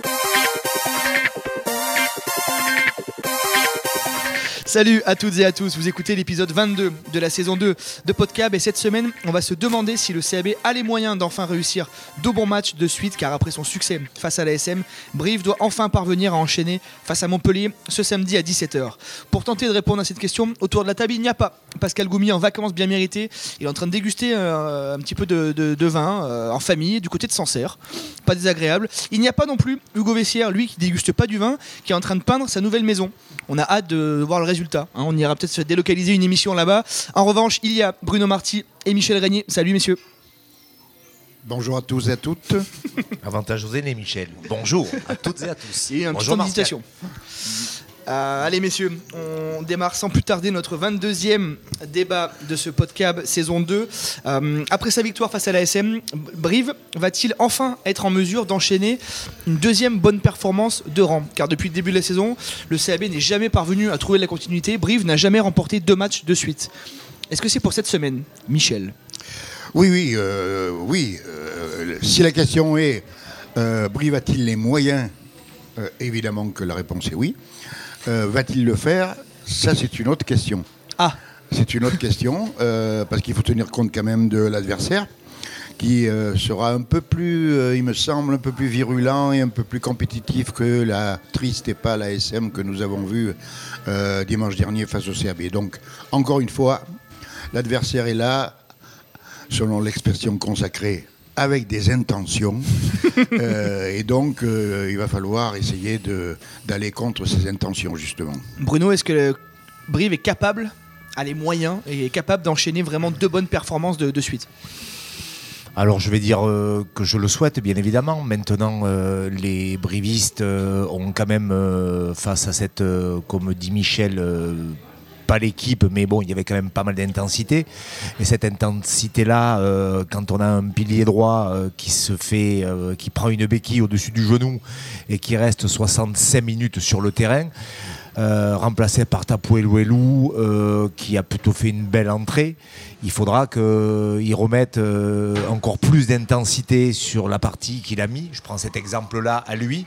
Thank you. Salut à toutes et à tous, vous écoutez l'épisode 22 de la saison 2 de Podcab et cette semaine on va se demander si le CAB a les moyens d'enfin réussir deux bons matchs de suite car après son succès face à la SM, Brive doit enfin parvenir à enchaîner face à Montpellier ce samedi à 17h. Pour tenter de répondre à cette question, autour de la table il n'y a pas Pascal Goumi en vacances bien méritées, il est en train de déguster euh, un petit peu de, vin euh, en famille du côté de Sancerre, pas désagréable. Il n'y a pas non plus Hugo Vessière, lui qui déguste pas du vin, qui est en train de peindre sa nouvelle maison. On a hâte de voir le résultat Hein. on ira peut-être se délocaliser une émission là-bas. En revanche, il y a Bruno Marty et Michel Régnier. Salut messieurs. Bonjour à tous et à toutes. Avantage aux aînés, Michel. Bonjour à toutes et à tous. Et un Bonjour, petit euh, allez messieurs, on démarre sans plus tarder notre 22e débat de ce podcast saison 2. Euh, après sa victoire face à la SM, Brive va-t-il enfin être en mesure d'enchaîner une deuxième bonne performance de rang? Car depuis le début de la saison, le CAB n'est jamais parvenu à trouver la continuité. Brive n'a jamais remporté deux matchs de suite. Est-ce que c'est pour cette semaine Michel? Oui, oui, euh, oui. si la question est Brive a-t-il les moyens? Évidemment que la réponse est oui. Euh, va-t-il le faire? Ça, c'est une autre question. Ah C'est une autre question, euh, parce qu'il faut tenir compte quand même de l'adversaire, qui euh, sera un peu plus, il me semble, un peu plus virulent et un peu plus compétitif que la triste et pas la SM que nous avons vu dimanche dernier face au CAB. Donc, encore une fois, l'adversaire est là, selon l'expression consacrée, avec des intentions. Euh, et donc, euh, il va falloir essayer d'aller contre ces intentions, justement. Bruno, est-ce que Brive est capable, a les moyens, et est capable d'enchaîner vraiment deux bonnes performances de, suite? Alors je vais dire euh, que je le souhaite bien évidemment. Maintenant les brivistes ont quand même face à cette, comme dit Michel, l'équipe, mais bon, il y avait quand même pas mal d'intensité. Et cette intensité-là, euh, quand on a un pilier droit euh, qui se fait, euh, qui prend une béquille au-dessus du genou et qui reste 65 minutes sur le terrain, remplacé par Tapouelouelou, euh, qui a plutôt fait une belle entrée. Il faudra qu'il remette encore plus d'intensité sur la partie qu'il a mis. Je prends cet exemple-là à lui.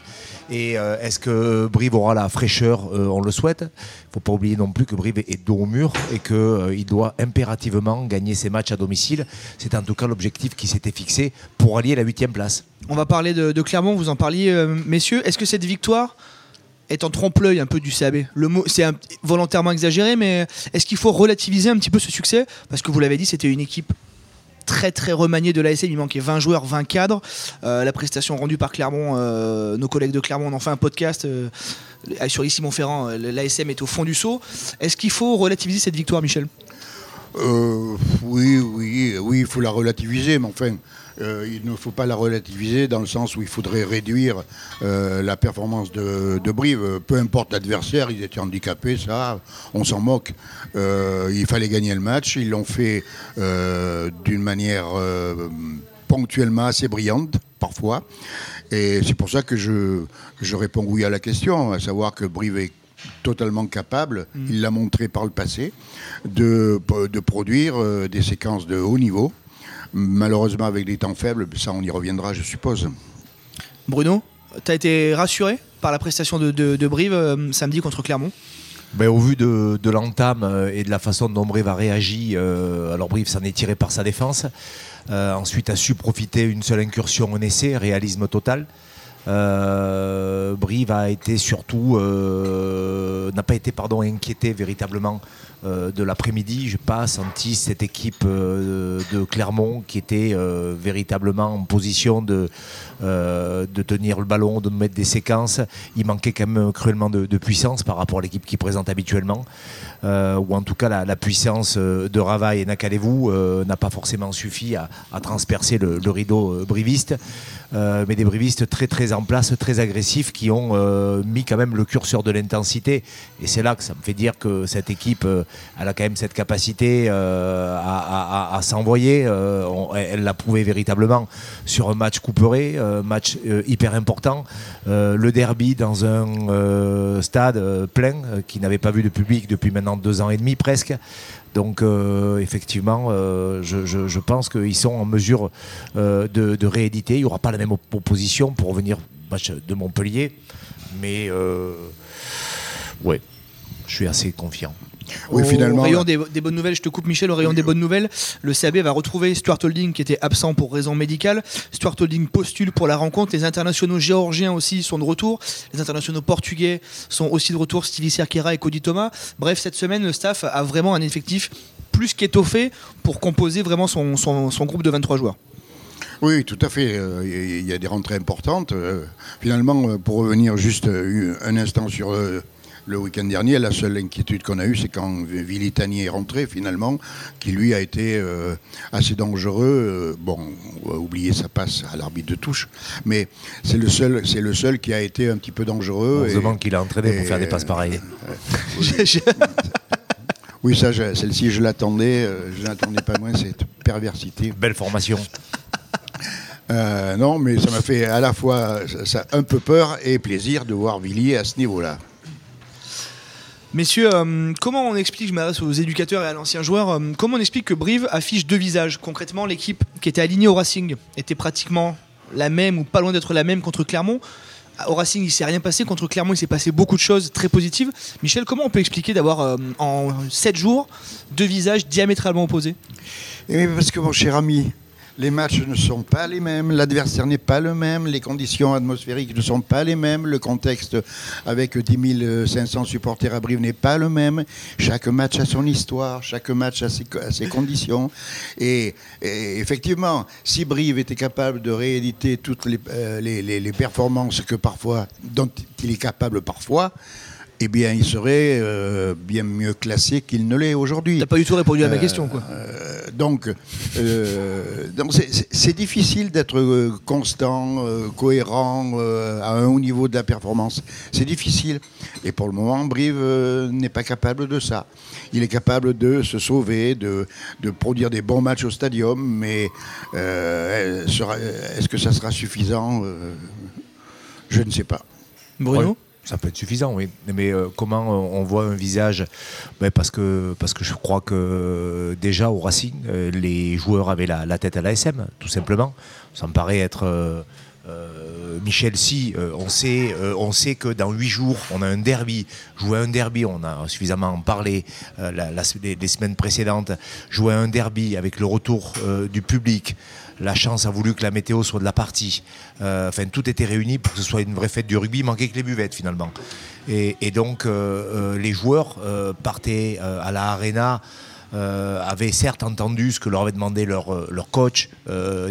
Et euh, est-ce que Brive aura la fraîcheur euh, On le souhaite? Il ne faut pas oublier non plus que Brive est dos au mur et qu'il euh, doit impérativement gagner ses matchs à domicile. C'est en tout cas l'objectif qui s'était fixé pour allier la huitième place. On va parler de, Clermont, vous en parliez, messieurs. Est-ce que cette victoire est en trompe-l'œil un peu du CAB. Le mot, c'est volontairement exagéré, mais est-ce qu'il faut relativiser un petit peu ce succès? Parce que vous l'avez dit, c'était une équipe très très remanié de l'ASM. Il manquait 20 joueurs, 20 cadres. Euh, la prestation rendue par Clermont, euh, nos collègues de Clermont ont fait un podcast euh, sur ici Montferrand. L'ASM est au fond du saut. Est-ce qu'il faut relativiser cette victoire, Michel? Oui, oui, oui, il faut la relativiser, mais enfin. Euh, il ne faut pas la relativiser dans le sens où il faudrait réduire euh, la performance de, Brive. Peu importe l'adversaire, ils étaient handicapés, ça, on s'en moque. Euh, il fallait gagner le match, ils l'ont fait d'une manière ponctuellement assez brillante, parfois. Et c'est pour ça que je, je réponds oui à la question, à savoir que Brive est totalement capable, mmh. il l'a montré par le passé, de, de produire des séquences de haut niveau. Malheureusement, avec des temps faibles, ça on y reviendra, je suppose. Bruno, tu as été rassuré par la prestation de, Brive euh, samedi contre Clermont? Ben, au vu de, l'entame euh, et de la façon dont Brive a réagi, euh, alors Brive s'en est tiré par sa défense. ensuite a su profiter une seule incursion en essai, réalisme total. Brive a été surtout n'a pas été pardon inquiété véritablement de l'après-midi, je pas senti cette équipe euh, de Clermont qui était euh, véritablement en position de, tenir le ballon, de mettre des séquences. Il manquait quand même cruellement de, puissance par rapport à l'équipe qui présente habituellement. ou en tout cas la, puissance de Ravaille et Nakalevou n'a pas forcément suffi à, transpercer le, rideau briviste. mais des brivistes très très en place, très agressifs, qui ont mis quand même le curseur de l'intensité. Et c'est là que ça me fait dire que cette équipe elle a quand même cette capacité euh, à, s'envoyer. Euh, elle l'a prouvé véritablement sur un match couperé, un match euh, hyper important. le derby dans un stade plein qui n'avait pas vu de public depuis maintenant deux ans et demi presque. Donc effectivement, je, pense qu'ils sont en mesure de, rééditer. Il n'y aura pas la même opposition pour venir match de Montpellier. Mais ouais, je suis assez confiant. Oui, au finalement. rayon des, bonnes nouvelles, je te coupe Michel, au rayon des bonnes nouvelles, le CAB va retrouver Stuart Holding qui était absent pour raison médicale. Stuart Holding postule pour la rencontre. Les internationaux géorgiens aussi sont de retour. Les internationaux portugais sont aussi de retour, Stevie Serkira et Cody Thomas. Bref, cette semaine, le staff a vraiment un effectif plus qu'étoffé pour composer vraiment son, son, groupe de 23 joueurs. Oui, tout à fait. Euh, il y a des rentrées importantes. Euh, finalement, euh, pour revenir juste un instant sur le week-end dernier. La seule inquiétude qu'on a eue, c'est quand Vilitani est rentré finalement, qui lui a été euh, assez dangereux. Euh, bon, on va oublier sa passe à l'arbitre de touche, mais c'est le seul, c'est le seul qui a été un petit peu dangereux. On se demande qu'il a entraîné pour faire des passes pareilles. oui. ça, celle-ci, je l'attendais. Euh, je n'attendais pas moins cette perversité. Belle formation. non, mais ça m'a fait à la fois ça, un peu peur et plaisir de voir Villiers à ce niveau-là. Messieurs, euh, comment on explique, je m'adresse aux éducateurs et à l'ancien joueur, euh, comment on explique que Brive affiche deux visages? Concrètement, l'équipe qui était alignée au Racing était pratiquement la même ou pas loin d'être la même contre Clermont. Au Racing, il s'est rien passé. Contre Clermont, il s'est passé beaucoup de choses très positives. Michel, comment on peut expliquer d'avoir euh, en 7 jours deux visages diamétralement opposés? Eh Parce que mon cher ami, les matchs ne sont pas les mêmes, l'adversaire n'est pas le même, les conditions atmosphériques ne sont pas les mêmes, le contexte avec 10 500 supporters à Brive n'est pas le même. Chaque match a son histoire, chaque match a ses, conditions. Et, effectivement, si Brive était capable de rééditer toutes les, euh, performances dont il est capable parfois, eh bien, il serait euh, bien mieux classé qu'il ne l'est aujourd'hui. T'as pas du tout répondu à ma euh, question, quoi. Euh, donc, c'est difficile d'être constant, cohérent, à un haut niveau de la performance. C'est difficile. Et pour le moment, Brive n'est pas capable de ça. Il est capable de se sauver, de, produire des bons matchs au stadium, mais est-ce que ça sera suffisant Je ne sais pas. Bruno? Ça peut être suffisant, oui. Mais euh, comment on voit un visage? Ben, parce, que, je crois que déjà au Racing, euh, les joueurs avaient la, tête à l'ASM, tout simplement. Ça me paraît être. Euh, Michel, si on, sait, on sait que dans huit jours, on a un derby. Jouer un derby, on a suffisamment parlé les, semaines précédentes. Jouer un derby avec le retour du public, la chance a voulu que la météo soit de la partie. Euh, enfin, tout était réuni pour que ce soit une vraie fête du rugby. Il manquait que les buvettes finalement. Et, donc, euh, euh, les joueurs partaient à la arena. Avaient certes entendu ce que leur avait demandé leur, leur coach,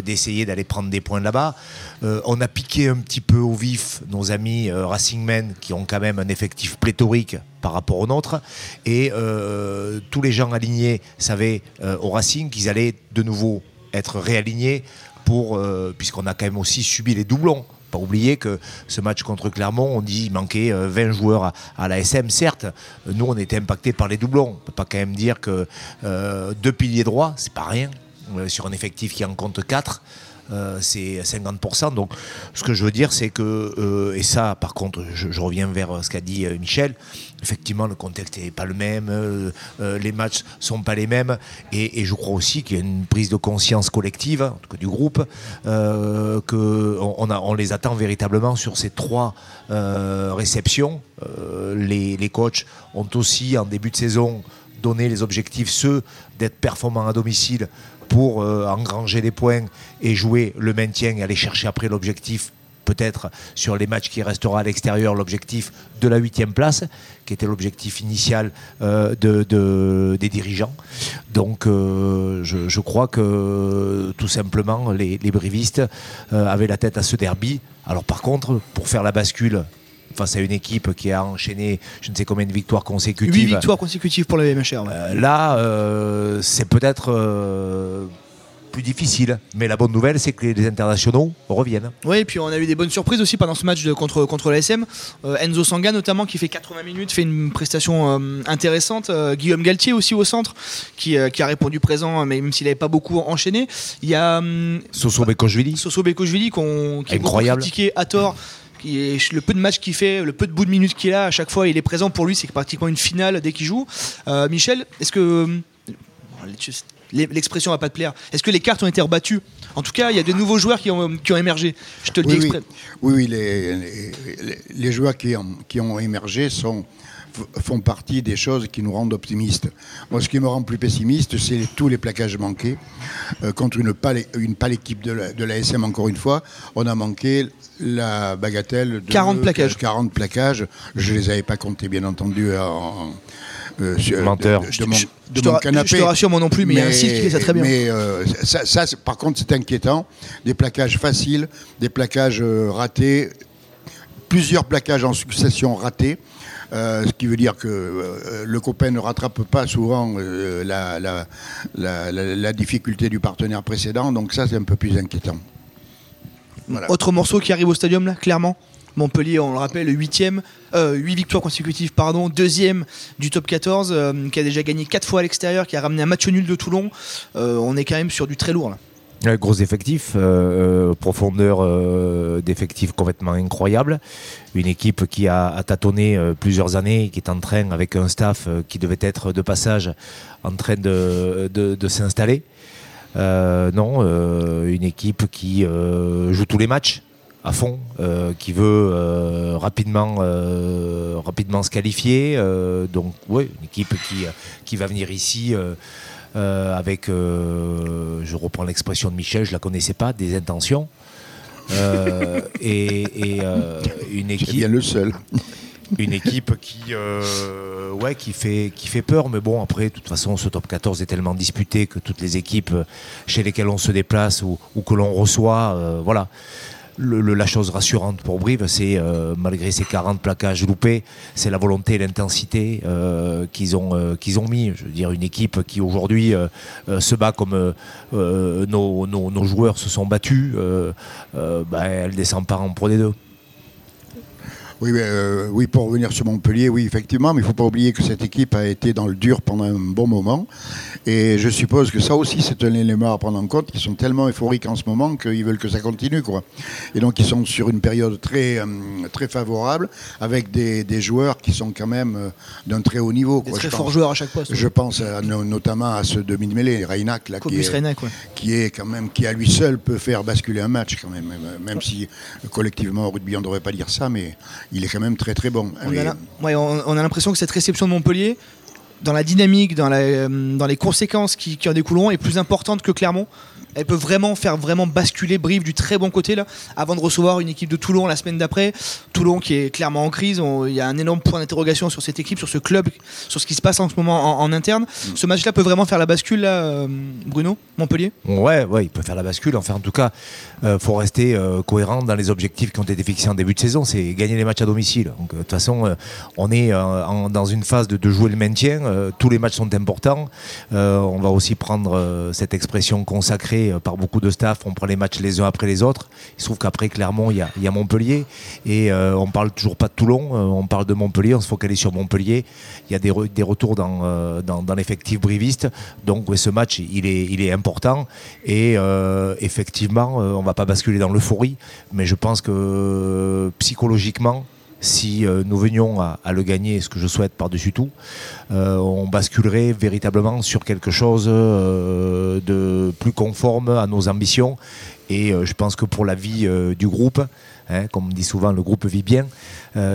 d'essayer d'aller prendre des points là-bas. on a piqué un petit peu au vif nos amis Racingmen qui ont quand même un effectif pléthorique par rapport au nôtre. Et tous les gens alignés savaient au Racing qu'ils allaient de nouveau être réaligné pour, euh, puisqu'on a quand même aussi subi les doublons. Pas oublier que ce match contre Clermont, on dit qu'il manquait 20 euh, joueurs à, la SM. Certes, nous on était impactés par les doublons. On ne peut pas quand même dire que euh, deux piliers droits, c'est pas rien. sur un effectif qui en compte 4, euh, c'est 50%. Donc ce que je veux dire, c'est que, euh, et ça par contre, je, reviens vers ce qu'a dit euh, Michel, effectivement le contexte n'est pas le même, les matchs sont pas les mêmes, et, je crois aussi qu'il y a une prise de conscience collective, en tout cas du groupe, qu'on on, les attend véritablement sur ces trois réceptions. Les, les coachs ont aussi en début de saison donné les objectifs, ceux d'être performants à domicile pour euh, engranger des points et jouer le maintien et aller chercher après l'objectif peut-être sur les matchs qui resteront à l'extérieur l'objectif de la huitième place, qui était l'objectif initial euh, de, des dirigeants. Donc euh, je, crois que tout simplement les, les brivistes avaient la tête à ce derby. Alors par contre, pour faire la bascule face à une équipe qui a enchaîné je ne sais combien de victoires consécutives. 8 victoires consécutives pour la MHR. Euh, là, euh, c'est peut-être euh, plus difficile. Mais la bonne nouvelle, c'est que les internationaux reviennent. Oui, et puis on a eu des bonnes surprises aussi pendant ce match de, contre, contre l'ASM. Enzo Sanga, notamment, qui fait 80 minutes, fait une prestation intéressante. Guillaume Galtier aussi au centre, qui, qui a répondu présent, mais même s'il n'avait pas beaucoup enchaîné. Il y a. Soso Bekochvili. Soso Bekochvili, qu'on qui est critiqué à tort le peu de matchs qu'il fait, le peu de bout de minutes qu'il a, à chaque fois il est présent pour lui, c'est pratiquement une finale dès qu'il joue. Euh, Michel, est-ce que l'expression va pas te plaire. Est-ce que les cartes ont été rebattues? En tout cas, il y a de nouveaux joueurs qui ont, qui ont émergé. Je te le oui, dis exprès. Oui, oui, les, les, les, joueurs qui ont, qui ont émergé sont font partie des choses qui nous rendent optimistes. Moi, ce qui me rend plus pessimiste, c'est tous les plaquages manqués. Euh, contre une pâle, une pâle équipe de la, de la, SM, encore une fois, on a manqué la bagatelle de 40 plaquages. 40 plaquages. Je ne les avais pas comptés, bien entendu, en, euh, Menteur. De, de, de, mon, je, te, canapé. je te rassure, moi non plus, mais, mais il y a un site qui fait ça très bien. Mais euh, ça, ça par contre, c'est inquiétant. Des plaquages faciles, des plaquages euh, ratés, plusieurs plaquages en succession ratés. Euh, ce qui veut dire que euh, le copain ne rattrape pas souvent euh, la, difficulté du partenaire précédent, donc ça c'est un peu plus inquiétant. Autre morceau qui arrive au stadium là, clairement Montpellier, on le rappelle, 8 euh, 8 victoires consécutives, pardon, deuxième du top 14, euh, qui a déjà gagné 4 fois à l'extérieur, qui a ramené un match nul de Toulon. On est quand même sur du très lourd là. Gros effectif, euh, profondeur euh, d'effectifs complètement incroyable. Une équipe qui a, tâtonné euh, plusieurs années, qui est en train, avec un staff qui devait être de passage, en train de, de, de s'installer. non, une équipe qui joue tous les matchs à fond, euh, qui veut euh, rapidement, euh, rapidement se qualifier. donc, oui, une équipe qui, qui va venir ici avec, je reprends l'expression de Michel, je la connaissais pas, des intentions. et, et une équipe. bien le seul. Une équipe qui, ouais, qui, fait, qui fait peur, mais bon, après, de toute façon, ce top 14 est tellement disputé que toutes les équipes chez lesquelles on se déplace ou, ou que l'on reçoit, voilà la chose rassurante pour Brive, c'est euh, malgré ces 40 plaquages loupés, c'est la volonté et l'intensité euh, qu'ils ont, euh, ont mis. Je veux dire, une équipe qui aujourd'hui se bat comme nos, nos, joueurs se sont battus, bah, elle descend pas en Pro des deux. Oui, euh, oui, pour revenir sur Montpellier, oui, effectivement, mais il ne faut pas oublier que cette équipe a été dans le dur pendant un bon moment. Et je suppose que ça aussi, c'est un élément à prendre en compte. Ils sont tellement euphoriques en ce moment qu'ils veulent que ça continue. Quoi. Et donc, ils sont sur une période très, euh, très favorable, avec des, des, joueurs qui sont quand même euh, d'un très haut niveau. Des quoi. très forts joueurs à chaque poste. Je pense à, notamment à ce demi-mêlée, Reynac, là, qui est, Reynac, ouais. qui est quand même, qui à lui seul peut faire basculer un match quand même. Même si collectivement au rugby on ne devrait pas dire ça, mais il est quand même très très bon. On, a, ouais, on, on a l'impression que cette réception de Montpellier, dans la dynamique, dans, la, dans les conséquences qui, qui en découleront, est plus importante que Clermont. Elle peut vraiment faire vraiment basculer Brive du très bon côté là, avant de recevoir une équipe de Toulon la semaine d'après. Toulon qui est clairement en crise. Il y a un énorme point d'interrogation sur cette équipe, sur ce club, sur ce qui se passe en ce moment en, en interne. Mm. Ce match-là peut vraiment faire la bascule, là, Bruno, Montpellier? Ouais, ouais, il peut faire la bascule. Enfin, en tout cas, il euh, faut rester euh, cohérent dans les objectifs qui ont été fixés en début de saison. C'est gagner les matchs à domicile. Donc, de toute façon, euh, on est en, dans une phase de, de jouer le maintien. tous les matchs sont importants. on va aussi prendre cette expression consacrée par beaucoup de staff. On prend les matchs les uns après les autres. Il se trouve qu'après Clermont, il y, a, Montpellier. Et euh, on parle toujours pas de Toulon. Euh, on parle de Montpellier. On se focalise sur Montpellier. Il y a des, re, des retours dans, euh, dans, l'effectif briviste. Donc ce match, il est, important. Et effectivement, on va pas basculer dans l'euphorie. Mais je pense que psychologiquement, si euh, nous venions à, le gagner, ce que je souhaite par-dessus tout, euh, on basculerait véritablement sur quelque chose euh, de plus conforme à nos ambitions. Et je pense que pour la vie du groupe, hein, comme on dit souvent, le groupe vit bien.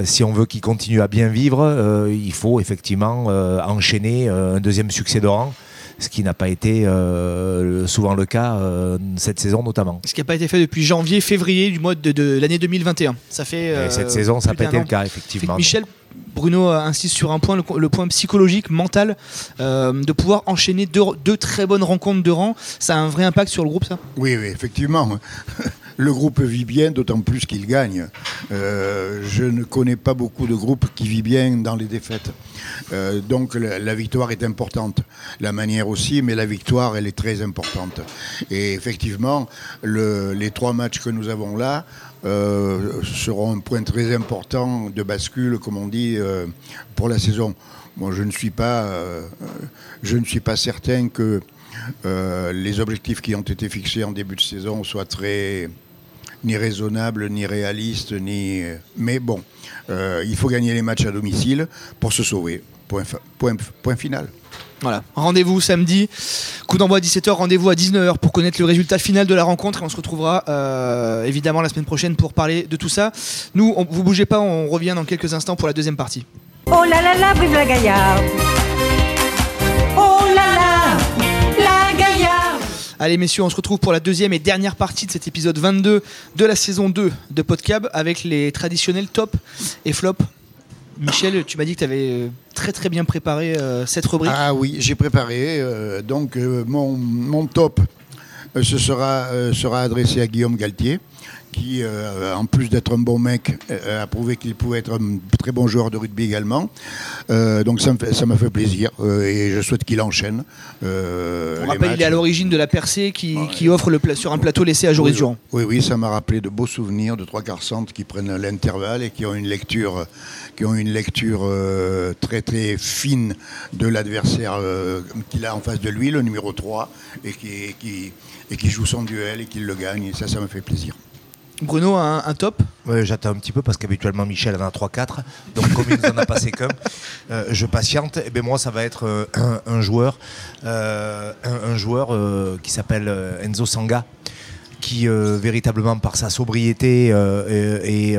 si on veut qu'il continue à bien vivre, il faut effectivement enchaîner un deuxième succès de rang ce qui n'a pas été euh, souvent le cas euh, cette saison notamment. Ce qui n'a pas été fait depuis janvier, février du mois de, de l'année 2021. Ça fait. Euh, cette saison, ça n'a pas été le cas effectivement. Michel. Bruno insiste sur un point, le, le point psychologique, mental, euh, de pouvoir enchaîner deux, deux, très bonnes rencontres de rang. Ça a un vrai impact sur le groupe, ça? Oui, oui, effectivement. Le groupe vit bien, d'autant plus qu'il gagne. Euh, je ne connais pas beaucoup de groupes qui vivent bien dans les défaites. Euh, donc la, victoire est importante. La manière aussi, mais la victoire, elle est très importante. Et effectivement, le, les trois matchs que nous avons là euh, seront un point très important de bascule, comme on dit, pour la saison. Moi, je ne suis pas certain que les objectifs qui ont été fixés en début de saison soient très ni raisonnable, ni réaliste, ni. Mais bon, euh, il faut gagner les matchs à domicile pour se sauver. point, point, point final. Voilà, rendez-vous samedi, coup d'envoi à 17h, rendez-vous à 19h pour connaître le résultat final de la rencontre et on se retrouvera euh, évidemment la semaine prochaine pour parler de tout ça. Nous, on, vous bougez pas, on revient dans quelques instants pour la deuxième partie. Oh là là là, vive la Gaillarde Oh là là, Allez messieurs, on se retrouve pour la deuxième et dernière partie de cet épisode 22 de la saison 2 de Podcab avec les traditionnels top et flop. Michel, tu m'as dit que tu avais très très bien préparé euh, cette rubrique. Ah oui, j'ai préparé. euh, donc euh, mon, top euh, euh, sera adressé à Guillaume Galtier, qui, euh, en plus d'être un bon mec, euh, a prouvé qu'il pouvait être un très bon joueur de rugby également. Euh, donc ça me fait- ça m'a fait, plaisir et je souhaite qu'il enchaîne. on rappelle, il est à l'origine de la percée qui, qui offre le sur un plateau laissé à Joris Oui, Durand. Oui, oui, ça m'a rappelé de beaux souvenirs de trois quarts centres qui prennent l'intervalle et qui ont une lecture, qui ont une lecture très très fine de l'adversaire qu'il a en face de lui, le numéro 3, et qui, qui- et qui joue son duel et qui le gagne. Et ça, ça me fait plaisir. Bruno, un, un top? Ouais, J'attends un petit peu parce qu'habituellement Michel en a 3-4. Donc comme il nous en a passé qu'un, euh, je patiente. Et ben moi, ça va être euh, un, un joueur, euh, un, un joueur qui s'appelle Enzo Sanga qui véritablement par sa sobriété et, et,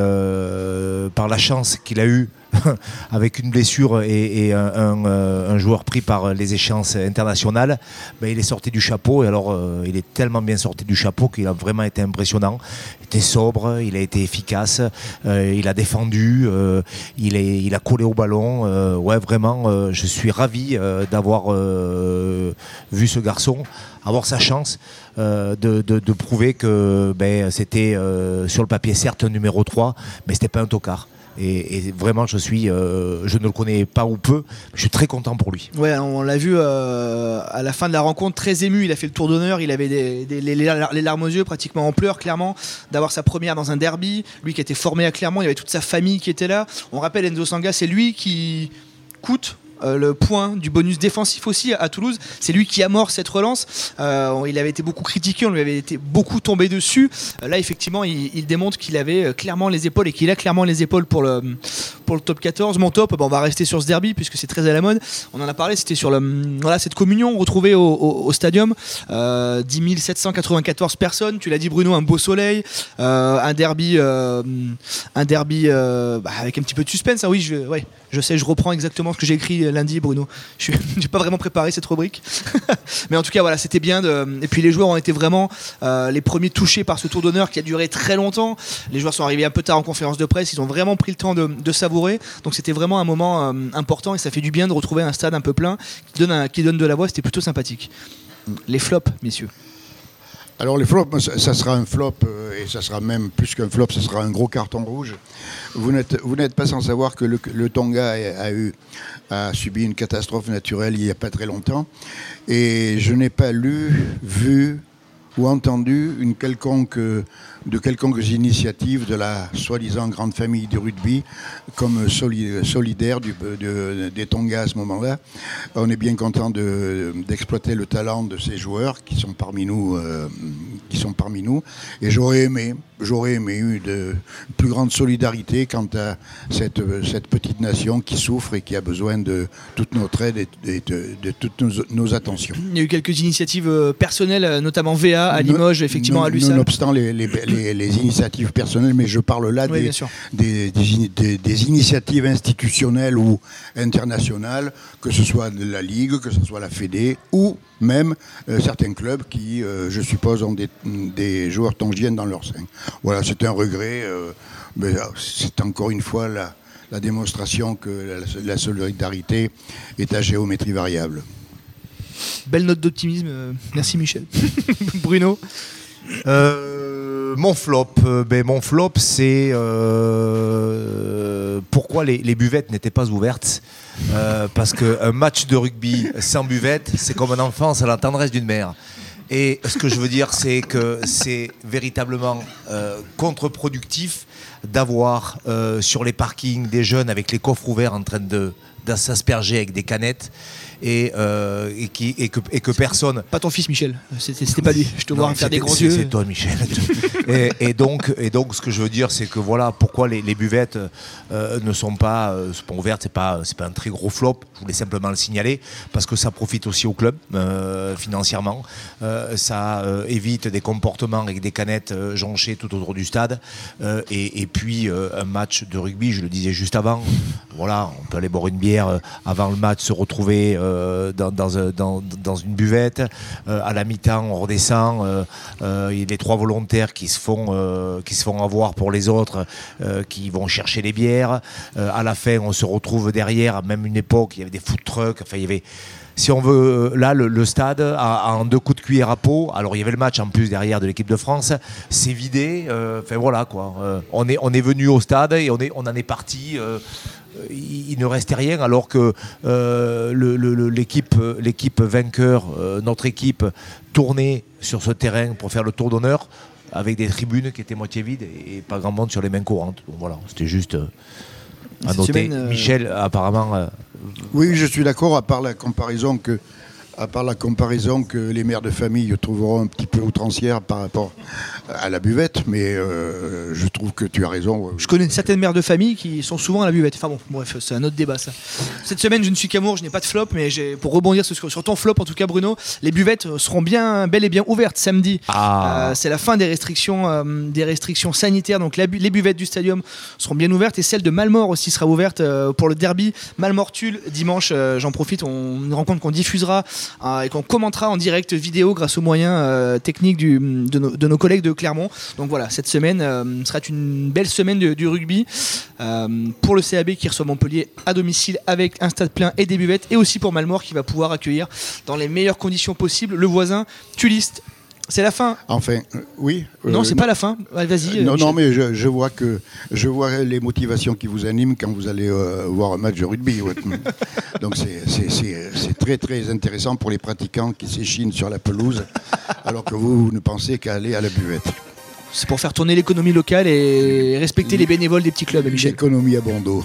par la chance qu'il a eue avec une blessure et, euh, un joueur pris par les échéances internationales, ben, il est sorti du chapeau et alors euh, il est tellement bien sorti du chapeau qu'il a vraiment été impressionnant. Il était sobre, il a été efficace, euh, il a défendu, il, a collé au ballon. ouais, vraiment, je suis ravi d'avoir vu ce garçon avoir sa chance de, prouver que ben, c'était sur le papier certes un numéro 3, mais c'était pas un tocard. Et, vraiment, euh, je ne le connais pas ou peu, je suis très content pour lui. Ouais, on l'a vu euh, à la fin de la rencontre, très ému. Il a fait le tour d'honneur. Il avait les larmes aux yeux, pratiquement en pleurs, clairement, d'avoir sa première dans un derby. Lui qui était formé à Clermont, il y avait toute sa famille qui était là. On rappelle Enzo Sanga, c'est lui qui coûte. Euh, le point du bonus défensif aussi à, Toulouse, c'est lui qui amorce cette relance. Euh, il avait été beaucoup critiqué, on lui avait été beaucoup tombé dessus. Euh, là, effectivement, il, démontre qu'il avait clairement les épaules et qu'il a clairement les épaules pour le, pour le top 14. Mon top, bah, on va rester sur ce derby puisque c'est très à la mode. On en a parlé, c'était sur voilà, cette communion retrouvée au, au- stadium. Euh, 10 794 personnes, tu l'as dit Bruno, un beau soleil, un derby, un derby bah, avec un petit peu de suspense. hein. oui, je sais, je reprends exactement ce que j'ai écrit lundi, Bruno. Je n'ai pas vraiment préparé cette rubrique. Mais en tout cas, voilà, c'était bien. De... Et puis les joueurs ont été vraiment euh, les premiers touchés par ce tour d'honneur qui a duré très longtemps. Les joueurs sont arrivés un peu tard en conférence de presse. Ils ont vraiment pris le temps de, savourer. Donc c'était vraiment un moment euh, important et ça fait du bien de retrouver un stade un peu plein qui donne, qui donne de la voix. C'était plutôt sympathique. Les flops, messieurs. Alors les flops, ça, sera un flop, euh, et ça sera même plus qu'un flop, ça sera un gros carton rouge. Vous n'êtes, pas sans savoir que le, Tonga a subi une catastrophe naturelle il n'y a pas très longtemps, et je n'ai pas lu, vu ou entendu une euh, de quelconques initiatives de la soi-disant grande famille du rugby comme soli- solidaire du, de- des Tonga à ce moment-là. On est bien content de- d'exploiter le talent de ces joueurs qui sont parmi nous, euh, qui sont parmi nous. Et j'aurais aimé, j'aurais aimé eu de plus grande solidarité quant à cette, petite nation qui souffre et qui a besoin de toute notre aide et de, toutes nos, attentions. Il y a eu quelques initiatives euh, personnelles, euh, notamment VA à Limoges, effectivement Non- à Lussal. Nonobstant les, les- les- les initiatives personnelles, mais je parle là Oui, des, initiatives institutionnelles ou internationales, que ce soit de la Ligue, que ce soit la Fédé, ou même euh, certains clubs qui, euh, je suppose, ont des, joueurs tongiennes dans leur sein. Voilà, c'est un regret, euh, mais euh, c'est encore une fois la, la démonstration que la, la solidarité est à géométrie variable. Belle note d'optimisme. euh, merci Michel. Bruno. Euh, mon flop, euh, ben, mon flop, c'est pourquoi les, buvettes n'étaient pas ouvertes. Parce qu'un match de rugby sans buvette, c'est comme un enfant sans la tendresse d'une mère. Et ce que je veux dire, c'est que c'est véritablement contre-productif d'avoir sur les parkings des jeunes avec les coffres ouverts en train de s'asperger avec des canettes et, euh, et, qui, et, que, et que personne. Pas ton fils Michel, c'était pas lui. Je te vois Non, faire des c'est- yeux. C'est toi, Michel. et, et donc, et donc, ce que je veux dire, c'est que voilà, pourquoi les, les buvettes euh, ne sont pas, euh, sont pas ouvertes, c'est pas, c'est pas un très gros flop. Je voulais simplement le signaler parce que ça profite aussi au club financièrement. Ça évite des comportements avec des canettes jonchées tout autour du stade. Et, puis un match de rugby, je le disais juste avant. Voilà, on peut aller boire une bière euh, avant le match, se retrouver euh, dans, dans, un- dans- dans une buvette. Euh, à la mi-temps, on redescend. euh, euh, Il y a les trois volontaires qui se font, euh, qui se font avoir pour les autres, euh, qui vont chercher les bières. Euh, à la fin, on se retrouve derrière. Même une époque, il y avait des food trucks. Enfin, il y avait. Si on veut, euh, là, le, stade, en deux coups de cuillère à peau. Alors, il y avait le match en plus derrière de l'équipe de France. C'est vidé. euh, Enfin, voilà, quoi. Euh, on, est, on est venu au stade et on, est, on en est parti. euh, il ne restait rien alors que euh, l'équipe l'équipe vainqueur, euh, notre équipe, tournait sur ce terrain pour faire le tour d'honneur avec des tribunes qui étaient moitié vides et, pas grand monde sur les mains courantes. Donc voilà, c'était juste euh, à Cette noter. semaine, euh, Michel, apparemment, euh, Oui, je suis d'accord, à part la comparaison que à part la comparaison que les mères de famille trouveront un petit peu outrancière par rapport à la buvette, mais euh, je trouve que tu as raison. Je connais certaines mères de famille qui sont souvent à la buvette. Enfin bon, bref, c'est un autre débat ça. Cette semaine, je ne suis qu'amour, je n'ai pas de flop, mais j'ai- pour rebondir sur, sur ton flop, en tout cas Bruno, les buvettes seront bien, bel et bien ouvertes samedi. Ah. Euh, c'est la fin des restrictions, euh, des restrictions sanitaires, donc la bu- les buvettes du stadium seront bien ouvertes et celle de Malmort aussi sera ouverte euh, pour le derby Malmort-Tulle dimanche. euh, J'en profite, on une rencontre qu'on diffusera euh, et qu'on commentera en direct vidéo grâce aux moyens euh, techniques de, nos, collègues de Clermont. Donc voilà, cette semaine euh, sera une belle semaine du rugby euh, pour le CAB qui reçoit Montpellier à domicile avec un stade plein et des buvettes, et aussi pour Malmort qui va pouvoir accueillir dans les meilleures conditions possibles le voisin Tulliste. C'est la fin. Enfin, euh, oui. non, euh, c'est pas la fin. Vas-y. euh, Non, Michel. non, mais je, je vois que je vois les motivations qui vous animent quand vous allez euh, voir un match de rugby. Donc c'est- très très intéressant pour les pratiquants qui s'échinent sur la pelouse, alors que vous, vous ne pensez qu'à aller à la buvette. C'est pour faire tourner l'économie locale et respecter les bénévoles des petits clubs, Michel. L'économie à Bordeaux,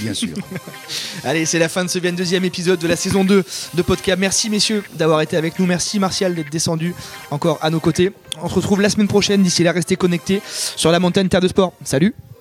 bien sûr. Allez, c'est la fin de ce 22e épisode de la saison 2 de podcast. Merci messieurs d'avoir été avec nous. Merci Martial d'être descendu encore à nos côtés. On se retrouve la semaine prochaine. D'ici là, restez connectés sur la montagne Terre de Sport. Salut